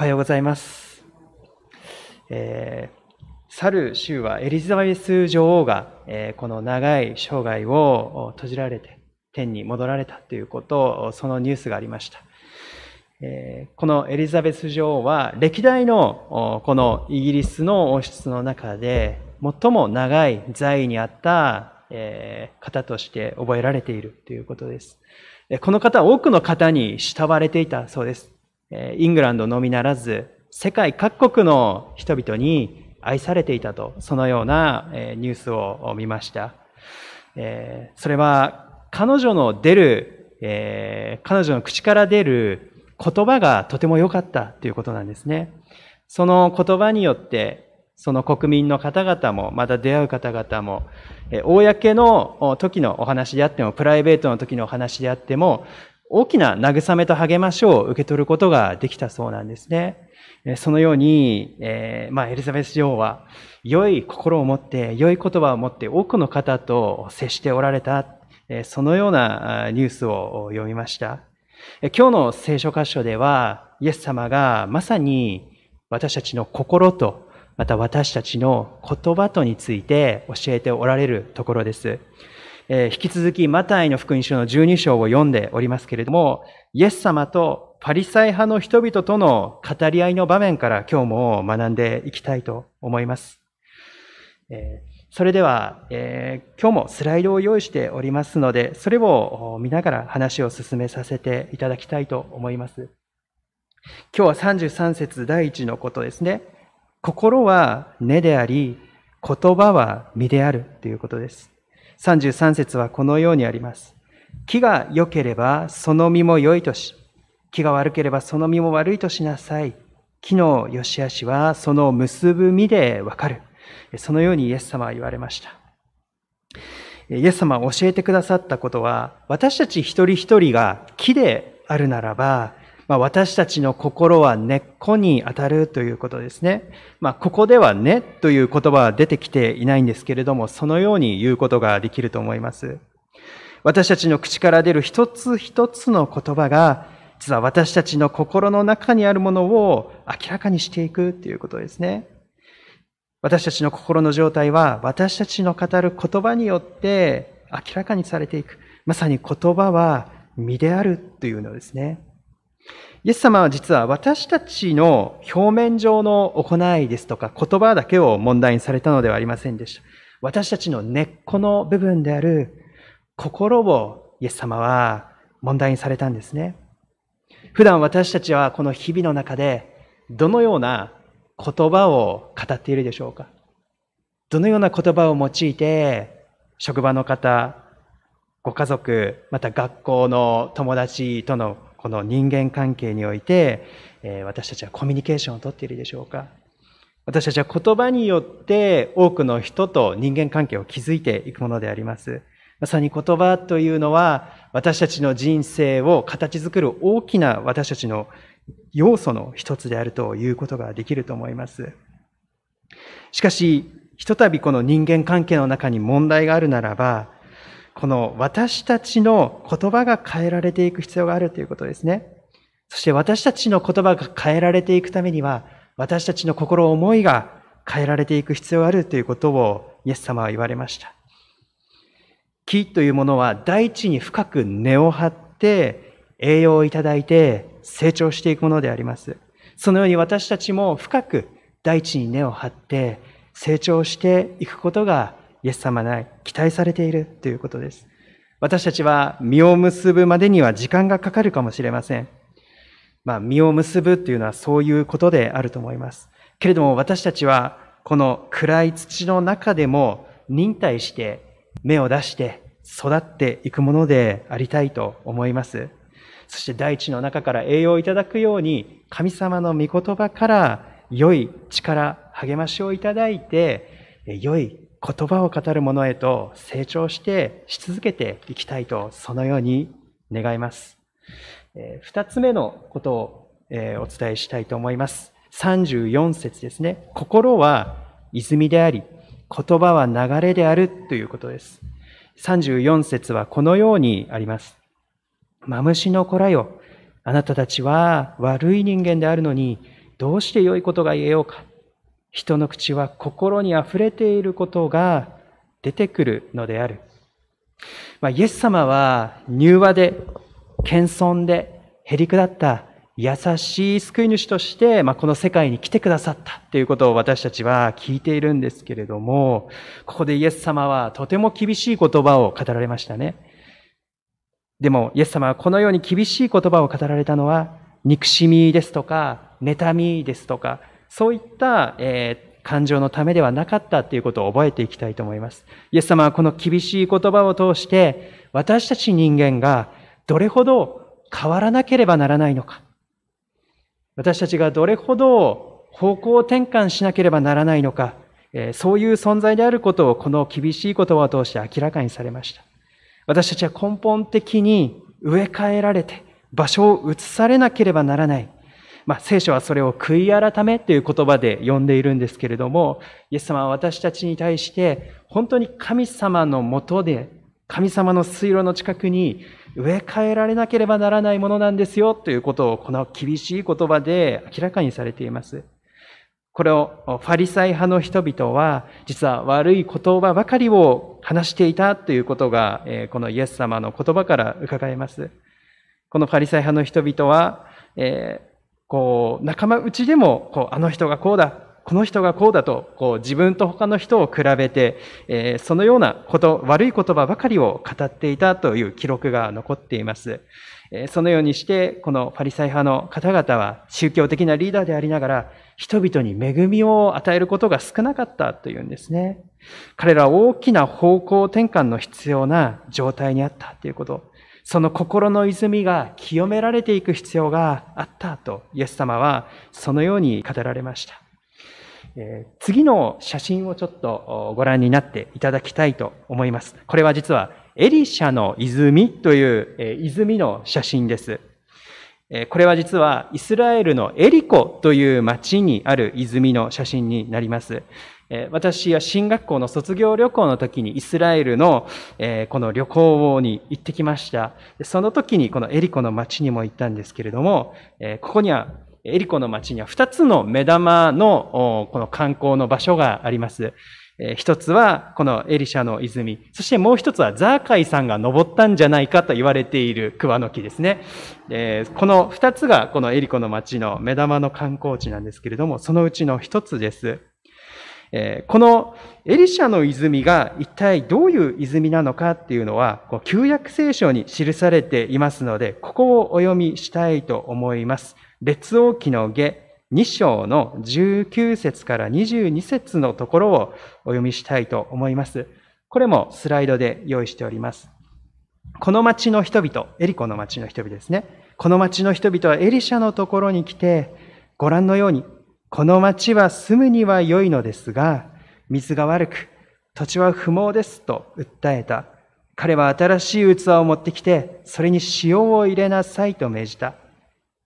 おはようございます。えー、去る週はエリザベス女王が、えー、この長い生涯を閉じられて天に戻られたということ、そのニュースがありました。えー、このエリザベス女王は歴代のこのイギリスの王室の中で最も長い在位にあった、え方として覚えられているということです。この方は多くの方に慕われていたそうです。イングランドのみならず、世界各国の人々に愛されていたと、そのようなニュースを見ました。それは、彼女の出る、彼女の口から出る言葉がとても良かったということなんですね。その言葉によって、その国民の方々も、また出会う方々も、公の時のお話であっても、プライベートの時のお話であっても、大きな慰めと励ましを受け取ることができたそうなんですね。そのように、えー、まあ、エリザベス女王は、良い心を持って、良い言葉を持って多くの方と接しておられた、そのようなニュースを読みました。今日の聖書箇所では、イエス様がまさに私たちの心と、また私たちの言葉とについて教えておられるところです。えー、引き続きマタイの福音書の12章を読んでおりますけれども、イエス様とパリサイ派の人々との語り合いの場面から今日も学んでいきたいと思います。えー、それでは、えー、今日もスライドを用意しておりますので、それを見ながら話を進めさせていただきたいと思います。今日は33節第一のことですね。心は根であり、言葉は身であるということです。33節はこのようにあります。木が良ければその実も良いとし、木が悪ければその実も悪いとしなさい。木の良し悪しはその結ぶ実でわかる。そのようにイエス様は言われました。イエス様は教えてくださったことは、私たち一人一人が木であるならば、まあ、私たちの心は根っこに当たるということですね。まあ、ここではねという言葉は出てきていないんですけれども、そのように言うことができると思います。私たちの口から出る一つ一つの言葉が、実は私たちの心の中にあるものを明らかにしていくということですね。私たちの心の状態は、私たちの語る言葉によって明らかにされていく。まさに言葉は身であるというのですね。イエス様は実は私たちの表面上の行いですとか言葉だけを問題にされたのではありませんでした。私たちの根っこの部分である心をイエス様は問題にされたんですね。普段私たちはこの日々の中でどのような言葉を語っているでしょうか？どのような言葉を用いて職場の方、ご家族、また学校の友達とのこの人間関係において、え私たちはコミュニケーションをとっているでしょうか私たちは言葉によって多くの人と人間関係を築いていくものであります。まさに言葉というのは私たちの人生を形作る大きな私たちの要素の一つであるということができると思います。しかし、ひとたびこの人間関係の中に問題があるならば、この私たちの言葉が変えられていく必要があるということですね。そして私たちの言葉が変えられていくためには、私たちの心思いが変えられていく必要があるということをイエス様は言われました。木というものは大地に深く根を張って栄養をいただいて成長していくものであります。そのように私たちも深く大地に根を張って成長していくことがイエス様に期待されているということです。私たちは実を結ぶまでには時間がかかるかもしれません。まあ、実を結ぶというのはそういうことであると思います。けれども私たちはこの暗い土の中でも忍耐して芽を出して育っていくものでありたいと思います。そして大地の中から栄養をいただくように神様の御言葉から良い力、励ましをいただいて良い言葉を語る者へと成長してし続けていきたいと、そのように願います。二つ目のことをお伝えしたいと思います。34節ですね。心は泉であり、言葉は流れであるということです。34節はこのようにあります。マムシの子らよ。あなたたちは悪い人間であるのに、どうして良いことが言えようか。人の口は心に溢れていることが出てくるのである。まあ、イエス様は柔和で、謙遜で、へりくだった優しい救い主として、まあ、この世界に来てくださったということを私たちは聞いているんですけれども、ここでイエス様はとても厳しい言葉を語られましたね。でも、イエス様はこのように厳しい言葉を語られたのは、憎しみですとか、妬みですとか、そういった、えー、感情のためではなかったということを覚えていきたいと思います。イエス様はこの厳しい言葉を通して、私たち人間がどれほど変わらなければならないのか。私たちがどれほど方向転換しなければならないのか、え、そういう存在であることをこの厳しい言葉を通して明らかにされました。私たちは根本的に植え替えられて場所を移されなければならない。まあ、聖書はそれを悔い改めという言葉で呼んでいるんですけれども、イエス様は私たちに対して、本当に神様のもとで、神様の水路の近くに植え替えられなければならないものなんですよということをこの厳しい言葉で明らかにされています。これをファリサイ派の人々は実は悪い言葉ばかりを話していたということがこのイエス様の言葉から伺えます。このファリサイ派の人々は、えこう、仲間内でも、こう、あの人がこうだ、この人がこうだと、こう、自分と他の人を比べて、えー、そのようなこと、悪い言葉ばかりを語っていたという記録が残っています。えー、そのようにして、このパリサイ派の方々は宗教的なリーダーでありながら、人々に恵みを与えることが少なかったというんですね。彼らは大きな方向転換の必要な状態にあったということ。その心の泉が清められていく必要があったと、イエス様はそのように語られました。えー、次の写真をちょっとご覧になっていただきたいと思います。これは実はエリシャの泉という、えー、泉の写真です。これは実はイスラエルのエリコという町にある泉の写真になります。私は進学校の卒業旅行の時にイスラエルのこの旅行に行ってきました。その時にこのエリコの町にも行ったんですけれども、ここには、エリコの町には2つの目玉のこの観光の場所があります。一つはこのエリシャの泉。そしてもう一つはザーカイさんが登ったんじゃないかと言われている桑の木ですね。この二つがこのエリコの町の目玉の観光地なんですけれども、そのうちの一つです。えこのエリシャの泉が一体どういう泉なのかっていうのは、旧約聖書に記されていますので、ここをお読みしたいと思います。列王記の下2章の19節から22節のところをお読みしたいと思います。これもスライドで用意しております。この町の人々、エリコの町の人々ですね。この町の人々はエリシャのところに来て、ご覧のようにこの町は住むには良いのですが、水が悪く、土地は不毛ですと訴えた。彼は新しい器を持ってきて、それに塩を入れなさいと命じた。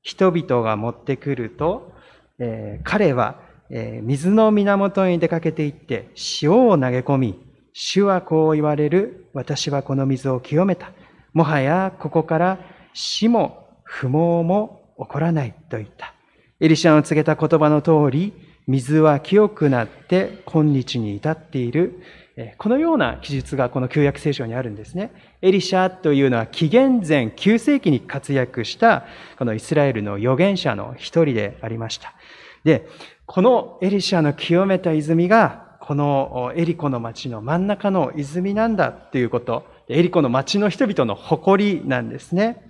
人々が持ってくると、えー、彼は、えー、水の源に出かけていって塩を投げ込み、主はこう言われる。私はこの水を清めた。もはやここから死も不毛も起こらないと言った。エリシャの告げた言葉の通り、水は清くなって今日に至っている。このような記述がこの旧約聖書にあるんですね。エリシャというのは紀元前9世紀に活躍したこのイスラエルの預言者の一人でありました。で、このエリシャの清めた泉がこのエリコの町の真ん中の泉なんだということ、エリコの町の人々の誇りなんですね。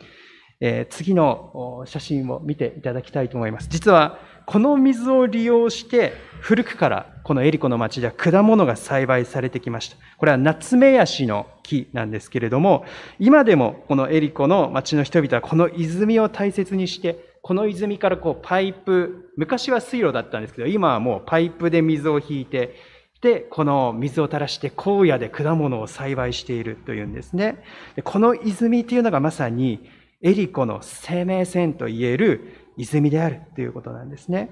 え次の写真を見ていただきたいと思います。実は、この水を利用して、古くからこのエリコの町では果物が栽培されてきました。これはナツメヤシの木なんですけれども、今でもこのエリコの町の人々はこの泉を大切にして、この泉からこうパイプ、昔は水路だったんですけど、今はもうパイプで水を引いて、で、この水を垂らして荒野で果物を栽培しているというんですね。この泉というのがまさにエリコの生命線といえる泉であるということなんですね。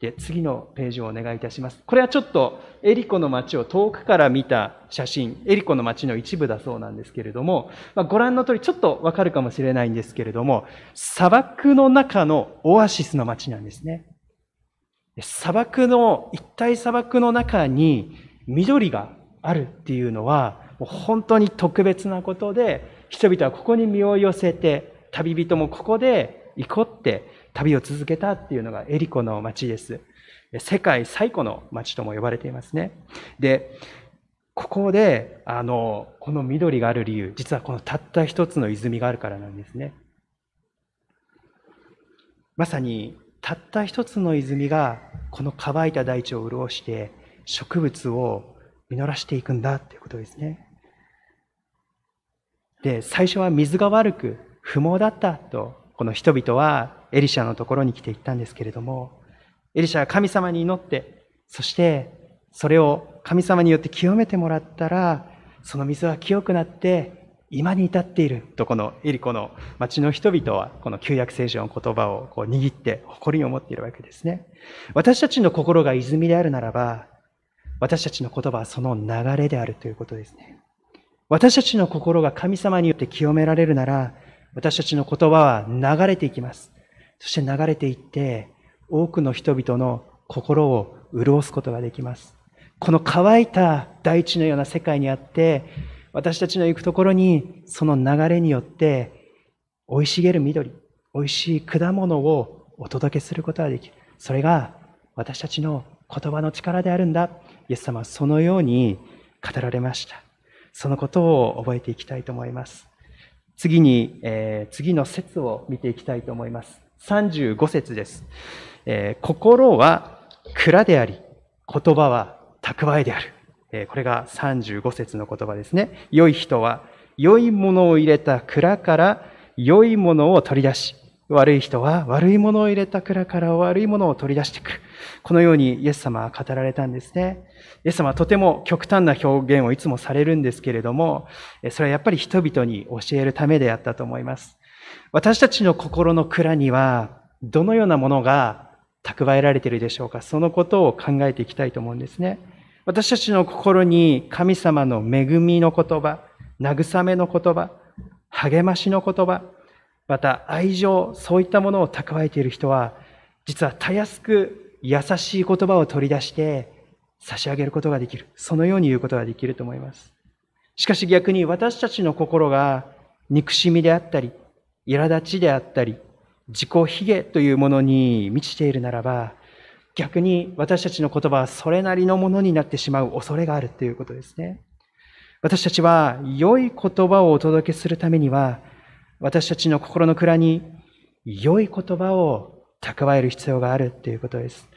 で、次のページをお願いいたします。これはちょっとエリコの街を遠くから見た写真、エリコの街の一部だそうなんですけれども、まあ、ご覧の通りちょっとわかるかもしれないんですけれども、砂漠の中のオアシスの街なんですね。砂漠の、一体砂漠の中に緑があるっていうのは、本当に特別なことで、人々はここに身を寄せて、旅人もここで行こって旅を続けたっていうのがエリコの町です。世界最古の町とも呼ばれていますね。で、ここで、あの、この緑がある理由、実はこのたった一つの泉があるからなんですね。まさに、たった一つの泉が、この乾いた大地を潤して、植物を実らしていくんだっていうことですね。で、最初は水が悪く、不毛だったと、この人々はエリシャのところに来て言ったんですけれども、エリシャは神様に祈って、そしてそれを神様によって清めてもらったら、その水は清くなって、今に至っていると、このエリコの町の人々は、この旧約聖書の言葉をこう握って誇りに思っているわけですね。私たちの心が泉であるならば、私たちの言葉はその流れであるということですね。私たちの心が神様によって清められるなら、私たちの言葉は流れていきます。そして流れていって、多くの人々の心を潤すことができます。この乾いた大地のような世界にあって、私たちの行くところに、その流れによって、生い茂る緑、美味しい果物をお届けすることができる。それが私たちの言葉の力であるんだ。イエス様はそのように語られました。そのことを覚えていきたいと思います。次に、えー、次の説を見ていきたいと思います。35節です。えー、心は蔵であり、言葉は蓄えである。えこれが35節の言葉ですね。良い人は、良いものを入れた蔵から良いものを取り出し、悪い人は悪いものを入れた蔵から悪いものを取り出していく。このようにイエス様は語られたんですね。イエス様はとても極端な表現をいつもされるんですけれども、それはやっぱり人々に教えるためであったと思います。私たちの心の蔵には、どのようなものが蓄えられているでしょうか？そのことを考えていきたいと思うんですね。私たちの心に神様の恵みの言葉、慰めの言葉、励ましの言葉、また愛情、そういったものを蓄えている人は、実はたやすく優しい言葉を取り出して差し上げることができる。そのように言うことができると思います。しかし逆に私たちの心が憎しみであったり、苛立ちであったり、自己卑下というものに満ちているならば、逆に私たちの言葉はそれなりのものになってしまう恐れがあるということですね。私たちは良い言葉をお届けするためには、私たちの心の蔵に良い言葉を蓄える必要があるということです。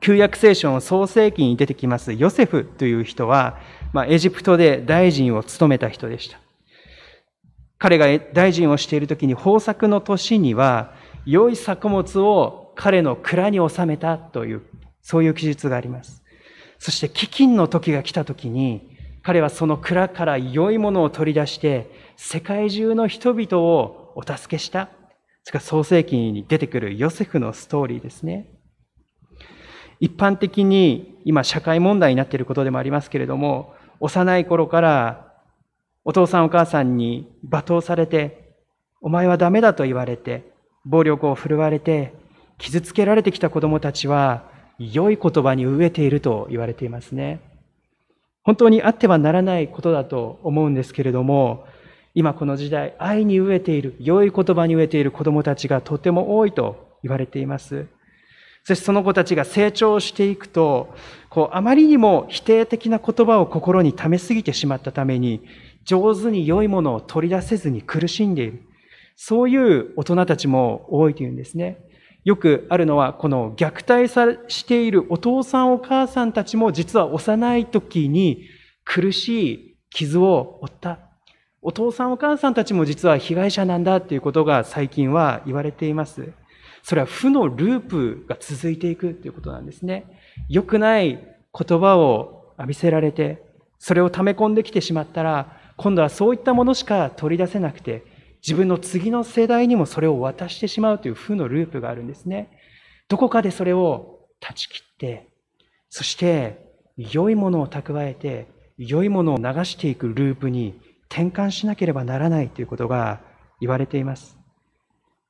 旧約聖書の創世記に出てきますヨセフという人は、まあ、エジプトで大臣を務めた人でした。彼が大臣をしている時に豊作の年には良い作物を彼の蔵に収めたという、そういう記述があります。そして飢饉の時が来た時に彼はその蔵から良いものを取り出して世界中の人々をお助けした。それから創世記に出てくるヨセフのストーリーですね。一般的に今社会問題になっていることでもありますけれども、幼い頃からお父さんお母さんに罵倒されて、お前はダメだと言われて、暴力を振るわれて、傷つけられてきた子供たちは、良い言葉に飢えていると言われていますね。本当にあってはならないことだと思うんですけれども、今この時代、愛に飢えている、良い言葉に飢えている子供たちがとても多いと言われています。そしてその子たちが成長していくと、こう、あまりにも否定的な言葉を心に溜めすぎてしまったために、上手に良いものを取り出せずに苦しんでいる。そういう大人たちも多いというんですね。よくあるのは、この虐待さしているお父さんお母さんたちも実は幼い時に苦しい傷を負った。お父さんお母さんたちも実は被害者なんだっていうことが最近は言われています。それは負のループが続いていくということなんですね。良くない言葉を浴びせられて、それを溜め込んできてしまったら、今度はそういったものしか取り出せなくて、自分の次の世代にもそれを渡してしまうという負のループがあるんですね。どこかでそれを断ち切って、そして良いものを蓄えて、良いものを流していくループに転換しなければならないということが言われています。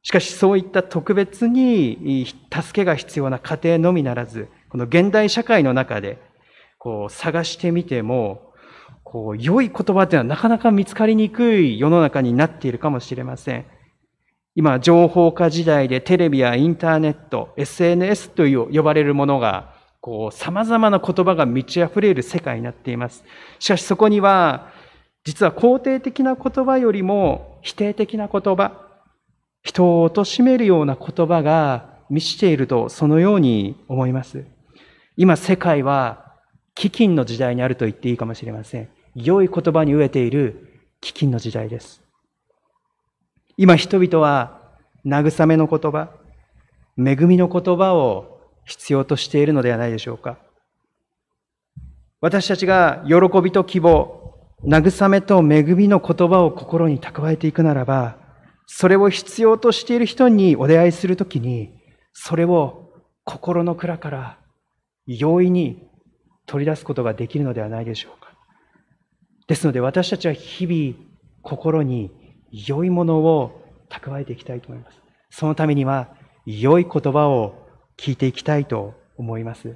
しかしそういった特別に助けが必要な家庭のみならず、この現代社会の中でこう探してみても、こう良い言葉っていうのはなかなか見つかりにくい世の中になっているかもしれません。今、情報化時代でテレビやインターネット、SNS という呼ばれるものが、こう、様々な言葉が満ち溢れる世界になっています。しかしそこには、実は肯定的な言葉よりも否定的な言葉、人を貶めるような言葉が満ちていると、そのように思います。今、世界は飢饉の時代にあると言っていいかもしれません。良い言葉に飢えている飢饉の時代です。今人々は慰めの言葉、恵みの言葉を必要としているのではないでしょうか。私たちが喜びと希望、慰めと恵みの言葉を心に蓄えていくならば、それを必要としている人にお出会いするときに、それを心の蔵から容易に取り出すことができるのではないでしょうか。ですので私たちは日々心に良いものを蓄えていきたいと思います。そのためには、良い言葉を聞いていきたいと思います。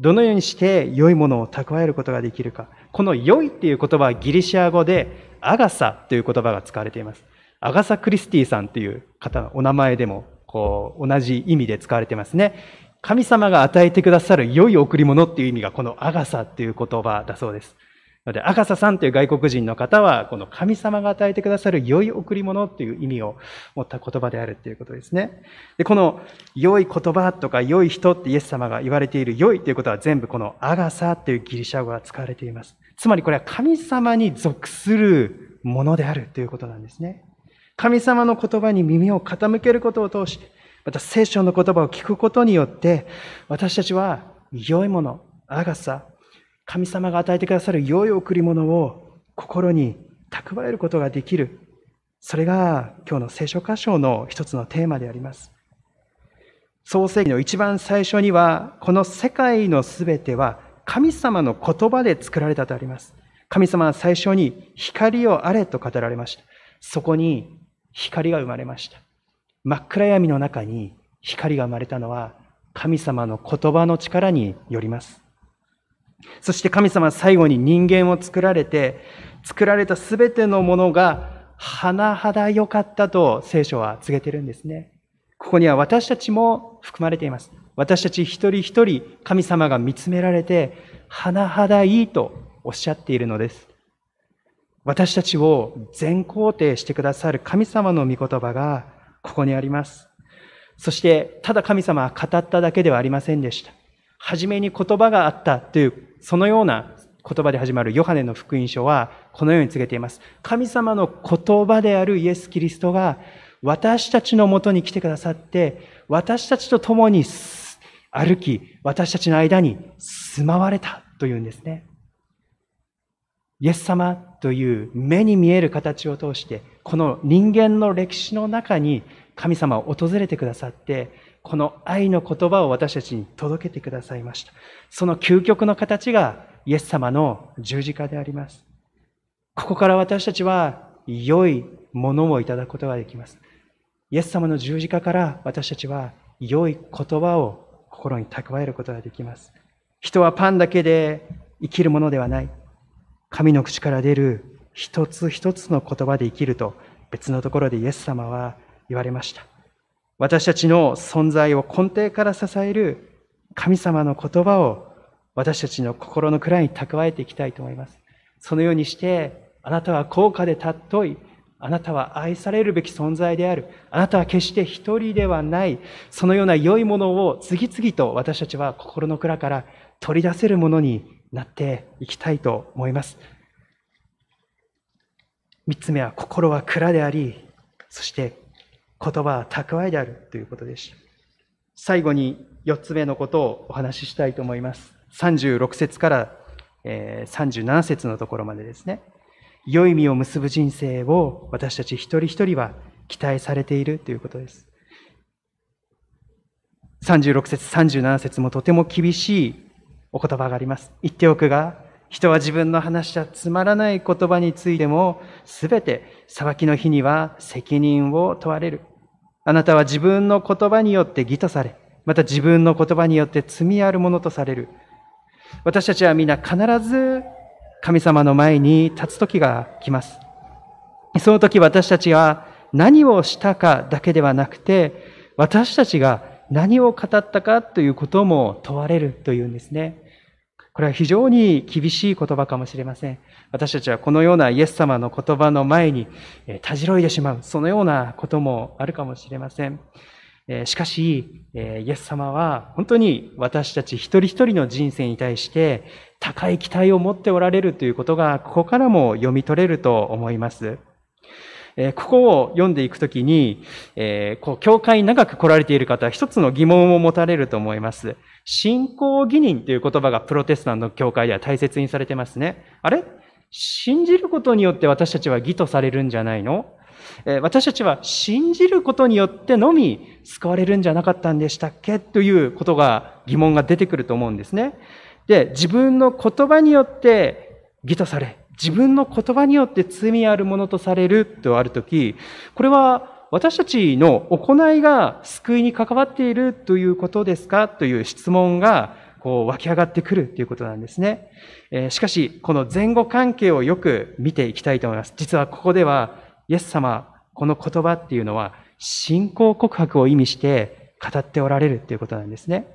どのようにして良いものを蓄えることができるか。この良いっていう言葉はギリシア語でアガサという言葉が使われています。アガサ・クリスティさんという方のお名前でもこう同じ意味で使われていますね。神様が与えてくださる良い贈り物っていう意味がこのアガサっていう言葉だそうです。ので、アガサさんという外国人の方は、この神様が与えてくださる良い贈り物という意味を持った言葉であるということですね。で、この良い言葉とか良い人ってイエス様が言われている良いということは全部このアガサというギリシャ語が使われています。つまりこれは神様に属するものであるということなんですね。神様の言葉に耳を傾けることを通して、また聖書の言葉を聞くことによって、私たちは良いもの、アガサ、神様が与えてくださる良い贈り物を心に蓄えることができる。それが今日の聖書箇所の一つのテーマであります。創世記の一番最初には、この世界のすべては神様の言葉で作られたとあります。神様は最初に光をあれと語られました。そこに光が生まれました。真っ暗闇の中に光が生まれたのは神様の言葉の力によります。そして神様は最後に人間を作られて、作られたすべてのものが、甚だ良かったと聖書は告げてるんですね。ここには私たちも含まれています。私たち一人一人神様が見つめられて、甚だいいとおっしゃっているのです。私たちを全肯定してくださる神様の御言葉がここにあります。そして、ただ神様は語っただけではありませんでした。初めに言葉があったという、そのような言葉で始まるヨハネの福音書は、このように告げています。神様の言葉であるイエス・キリストが、私たちのもとに来てくださって、私たちと共に歩き、私たちの間に住まわれたというんですね。イエス様という目に見える形を通して、この人間の歴史の中に神様を訪れてくださって、この愛の言葉を私たちに届けてくださいました。その究極の形がイエス様の十字架であります。ここから私たちは良いものをいただくことができます。イエス様の十字架から私たちは良い言葉を心に蓄えることができます。人はパンだけで生きるものではない。神の口から出る一つ一つの言葉で生きると別のところでイエス様は言われました。私たちの存在を根底から支える神様の言葉を私たちの心の蔵に蓄えていきたいと思います。そのようにして、あなたは高価で尊い。あなたは愛されるべき存在である。あなたは決して一人ではない。そのような良いものを次々と私たちは心の蔵から取り出せるものになっていきたいと思います。三つ目は心は蔵であり、そして言葉は蓄えであるということでした。最後に4つ目のことをお話ししたいと思います。36節から37節のところまでですね。良い実を結ぶ人生を私たち一人一人は期待されているということです。36節、37節もとても厳しいお言葉があります。言っておくが、人は自分の話したつまらない言葉についても、すべて裁きの日には責任を問われる。あなたは自分の言葉によって義とされ、また自分の言葉によって罪あるものとされる。私たちは皆必ず神様の前に立つ時が来ます。その時私たちは何をしたかだけではなくて、私たちが何を語ったかということも問われるというんですね。これは非常に厳しい言葉かもしれません。私たちはこのようなイエス様の言葉の前にえたじろいでしまう、そのようなこともあるかもしれません。えしかし、えイエス様は本当に私たち一人一人の人生に対して高い期待を持っておられるということが、ここからも読み取れると思います。えここを読んでいくときに、こう、教会に長く来られている方は一つの疑問を持たれると思います。信仰義人という言葉がプロテスタントの教会では大切にされてますね。あれ？信じることによって私たちは義とされるんじゃないの？私たちは信じることによってのみ救われるんじゃなかったんでしたっけ？ということが疑問が出てくると思うんですね。で、自分の言葉によって義とされ、自分の言葉によって罪あるものとされるとあるとき、これは私たちの行いが救いに関わっているということですか？という質問がこう湧き上がってくるということなんですね。しかし、この前後関係をよく見ていきたいと思います。実はここでは、イエス様、この言葉っていうのは、信仰告白を意味して語っておられるということなんですね。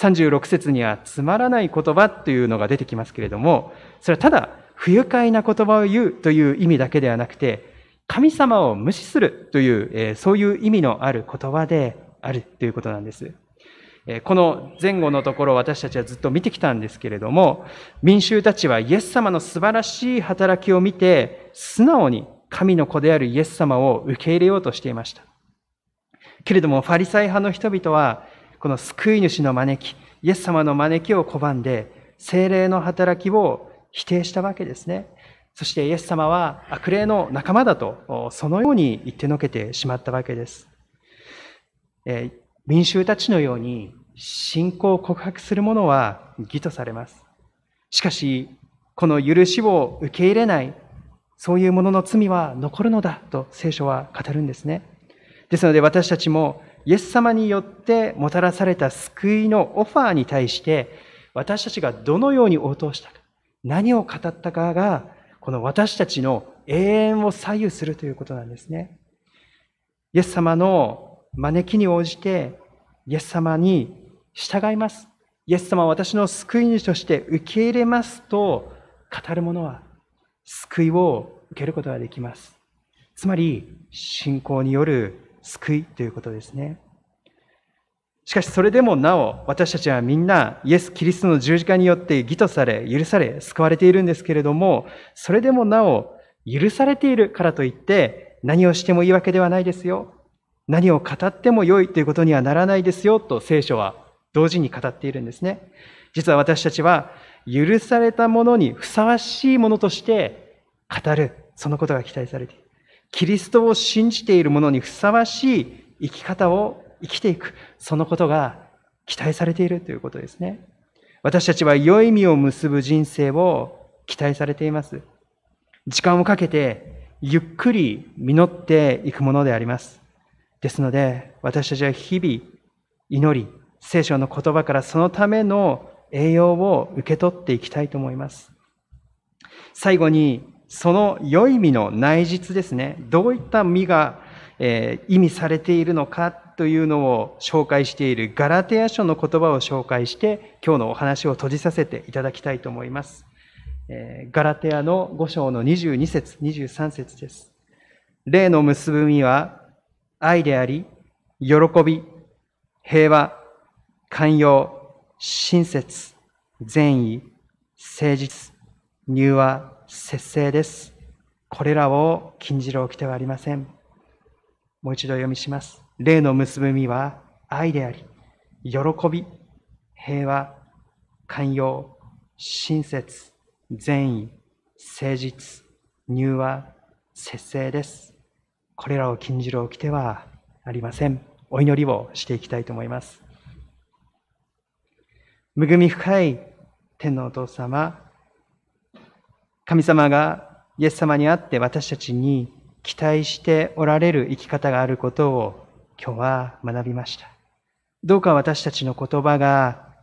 36節には、つまらない言葉というのが出てきますけれども、それはただ、不愉快な言葉を言うという意味だけではなくて、神様を無視するという、えそういう意味のある言葉であるということなんです。この前後のところ私たちはずっと見てきたんですけれども、民衆たちはイエス様の素晴らしい働きを見て、素直に神の子であるイエス様を受け入れようとしていました。けれども、ファリサイ派の人々は、この救い主の招き、イエス様の招きを拒んで、精霊の働きを否定したわけですね。そしてイエス様は悪霊の仲間だと、そのように言ってのけてしまったわけです。え民衆たちのように信仰を告白する者は義とされます。しかし、この許しを受け入れない、そういう者の罪は残るのだと聖書は語るんですね。ですので私たちもイエス様によってもたらされた救いのオファーに対して私たちがどのように応答したか、何を語ったかがこの私たちの永遠を左右するということなんですね。イエス様の招きに応じてイエス様に従います。イエス様は私の救い主として受け入れますと語る者は救いを受けることができます。つまり、信仰による救いということですね。しかしそれでもなお私たちはみんなイエス・キリストの十字架によって義とされ許され救われているんですけれどもそれでもなお許されているからといって何をしてもいいわけではないですよ。何を語っても良いということにはならないですよと聖書は同時に語っているんですね。実は私たちは許されたものにふさわしいものとして語る、そのことが期待されている。キリストを信じている者にふさわしい生き方を生きていく、そのことが期待されているということですね。私たちは良い意味を結ぶ人生を期待されています。時間をかけてゆっくり実っていくものであります。ですので、私たちは日々祈り、聖書の言葉からそのための栄養を受け取っていきたいと思います。最後に、その良い実の内実ですね。どういった実が、えー、意味されているのかというのを紹介しているガラテヤ書の言葉を紹介して今日のお話を閉じさせていただきたいと思います。えー、ガラテヤの5章の22節23節です。例の結ぶ実は愛であり、喜び、平和、寛容、親切、善意、誠実、入和、節制です。これらを禁じるおきてはありません。もう一度読みします。例の結ぶ実は愛であり、喜び、平和、寛容、親切、善意、誠実、入和、節制です。これらを禁じる掟はありません。お祈りをしていきたいと思います。恵み深い天のお父様、神様がイエス様にあって私たちに期待しておられる生き方があることを今日は学びました。どうか私たちの言葉が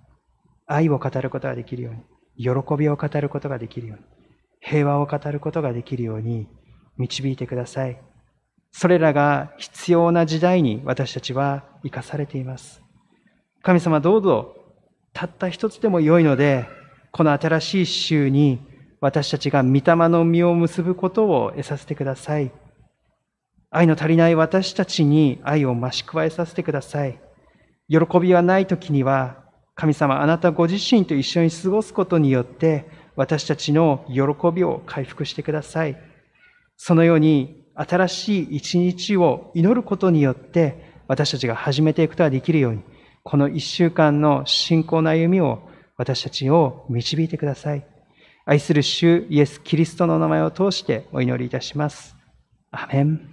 愛を語ることができるように、喜びを語ることができるように、平和を語ることができるように導いてください。それらが必要な時代に私たちは生かされています。神様どうぞ、たった一つでも良いので、この新しい週に私たちが御霊の実を結ぶことを得させてください。愛の足りない私たちに愛を増し加えさせてください。喜びがない時には、神様あなたご自身と一緒に過ごすことによって、私たちの喜びを回復してください。そのように新しい一日を祈ることによって、私たちが始めていくことができるように、この一週間の信仰の歩みを私たちを導いてください。愛する主イエス・キリストの名前を通してお祈りいたします。アメン。